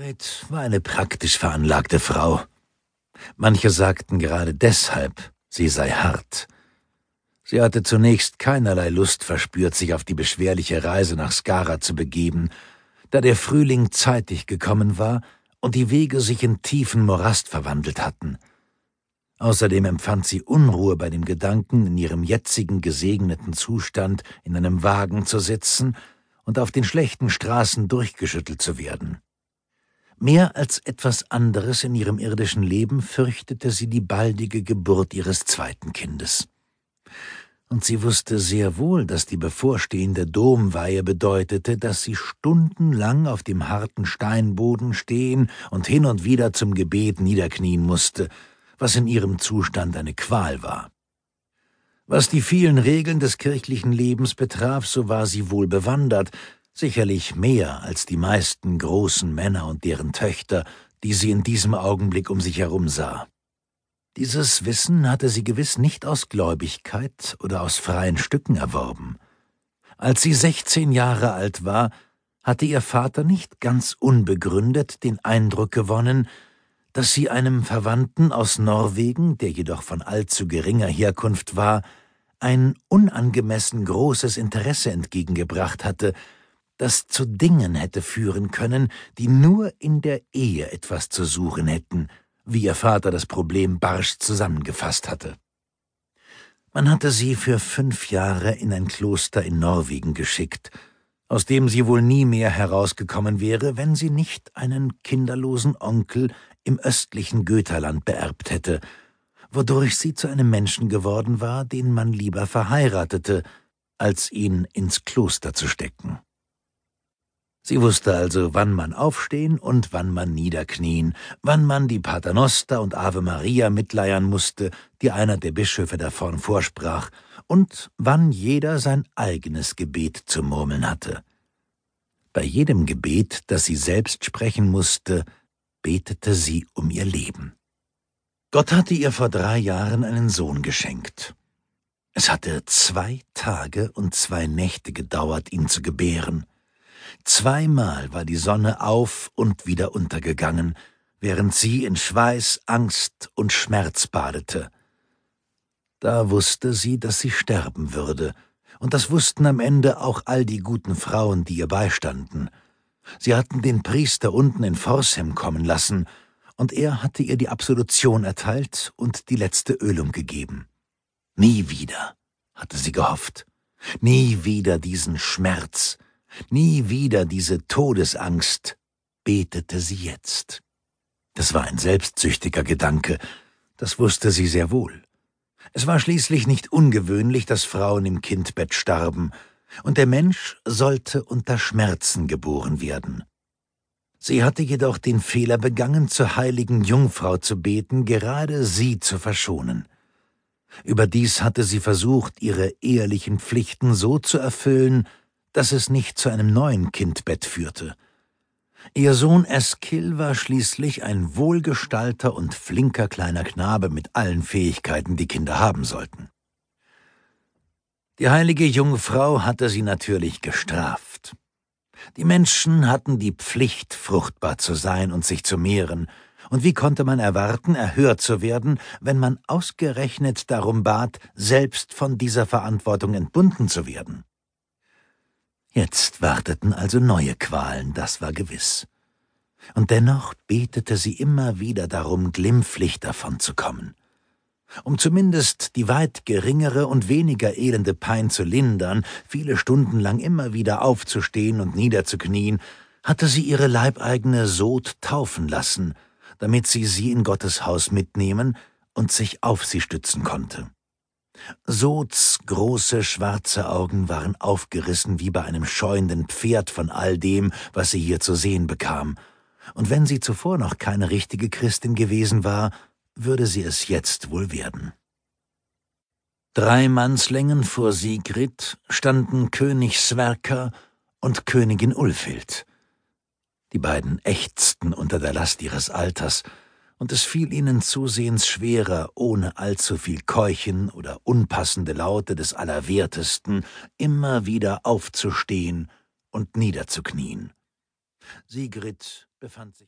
Sigrid war eine praktisch veranlagte Frau. Manche sagten gerade deshalb, sie sei hart. Sie hatte zunächst keinerlei Lust verspürt, sich auf die beschwerliche Reise nach Skara zu begeben, da der Frühling zeitig gekommen war und die Wege sich in tiefen Morast verwandelt hatten. Außerdem empfand sie Unruhe bei dem Gedanken, in ihrem jetzigen gesegneten Zustand in einem Wagen zu sitzen und auf den schlechten Straßen durchgeschüttelt zu werden. Mehr als etwas anderes in ihrem irdischen Leben fürchtete sie die baldige Geburt ihres zweiten Kindes. Und sie wusste sehr wohl, dass die bevorstehende Domweihe bedeutete, dass sie stundenlang auf dem harten Steinboden stehen und hin und wieder zum Gebet niederknien musste, was in ihrem Zustand eine Qual war. Was die vielen Regeln des kirchlichen Lebens betraf, so war sie wohl bewandert, sicherlich mehr als die meisten großen Männer und deren Töchter, die sie in diesem Augenblick um sich herum sah. Dieses Wissen hatte sie gewiss nicht aus Gläubigkeit oder aus freien Stücken erworben. Als sie sechzehn Jahre alt war, hatte ihr Vater nicht ganz unbegründet den Eindruck gewonnen, dass sie einem Verwandten aus Norwegen, der jedoch von allzu geringer Herkunft war, ein unangemessen großes Interesse entgegengebracht hatte, das zu Dingen hätte führen können, die nur in der Ehe etwas zu suchen hätten, wie ihr Vater das Problem barsch zusammengefasst hatte. Man hatte sie für fünf Jahre in ein Kloster in Norwegen geschickt, aus dem sie wohl nie mehr herausgekommen wäre, wenn sie nicht einen kinderlosen Onkel im östlichen Göterland beerbt hätte, wodurch sie zu einem Menschen geworden war, den man lieber verheiratete, als ihn ins Kloster zu stecken. Sie wusste also, wann man aufstehen und wann man niederknien, wann man die Paternoster und Ave Maria mitleiern musste, die einer der Bischöfe davon vorsprach, und wann jeder sein eigenes Gebet zu murmeln hatte. Bei jedem Gebet, das sie selbst sprechen musste, betete sie um ihr Leben. Gott hatte ihr vor drei Jahren einen Sohn geschenkt. Es hatte zwei Tage und zwei Nächte gedauert, ihn zu gebären. Zweimal war die Sonne auf und wieder untergegangen, während sie in Schweiß, Angst und Schmerz badete. Da wusste sie, dass sie sterben würde, und das wussten am Ende auch all die guten Frauen, die ihr beistanden. Sie hatten den Priester unten in Forshem kommen lassen, und er hatte ihr die Absolution erteilt und die letzte Ölung gegeben. Nie wieder, hatte sie gehofft, nie wieder diesen Schmerz, Nie wieder diese Todesangst, betete sie jetzt. Das war ein selbstsüchtiger Gedanke, das wusste sie sehr wohl. Es war schließlich nicht ungewöhnlich, dass Frauen im Kindbett starben, und der Mensch sollte unter Schmerzen geboren werden. Sie hatte jedoch den Fehler begangen, zur heiligen Jungfrau zu beten, gerade sie zu verschonen. Überdies hatte sie versucht, ihre ehelichen Pflichten so zu erfüllen, dass es nicht zu einem neuen Kindbett führte. Ihr Sohn Eskil war schließlich ein wohlgestalter und flinker kleiner Knabe mit allen Fähigkeiten, die Kinder haben sollten. Die heilige Jungfrau hatte sie natürlich gestraft. Die Menschen hatten die Pflicht, fruchtbar zu sein und sich zu mehren, und wie konnte man erwarten, erhört zu werden, wenn man ausgerechnet darum bat, selbst von dieser Verantwortung entbunden zu werden? Jetzt warteten also neue Qualen, das war gewiss. Und dennoch betete sie immer wieder darum, glimpflich davon zu kommen. Um zumindest die weit geringere und weniger elende Pein zu lindern, viele Stunden lang immer wieder aufzustehen und niederzuknien, hatte sie ihre leibeigene Sod taufen lassen, damit sie sie in Gottes Haus mitnehmen und sich auf sie stützen konnte. Sots große schwarze Augen waren aufgerissen wie bei einem scheuenden Pferd von all dem, was sie hier zu sehen bekam, und wenn sie zuvor noch keine richtige Christin gewesen war, würde sie es jetzt wohl werden. Drei Mannslängen vor Sigrid standen König Sverker und Königin Ulfild. Die beiden ächzten unter der Last ihres Alters, und es fiel ihnen zusehends schwerer, ohne allzu viel Keuchen oder unpassende Laute des Allerwertesten, immer wieder aufzustehen und niederzuknien. Sigrid befand sich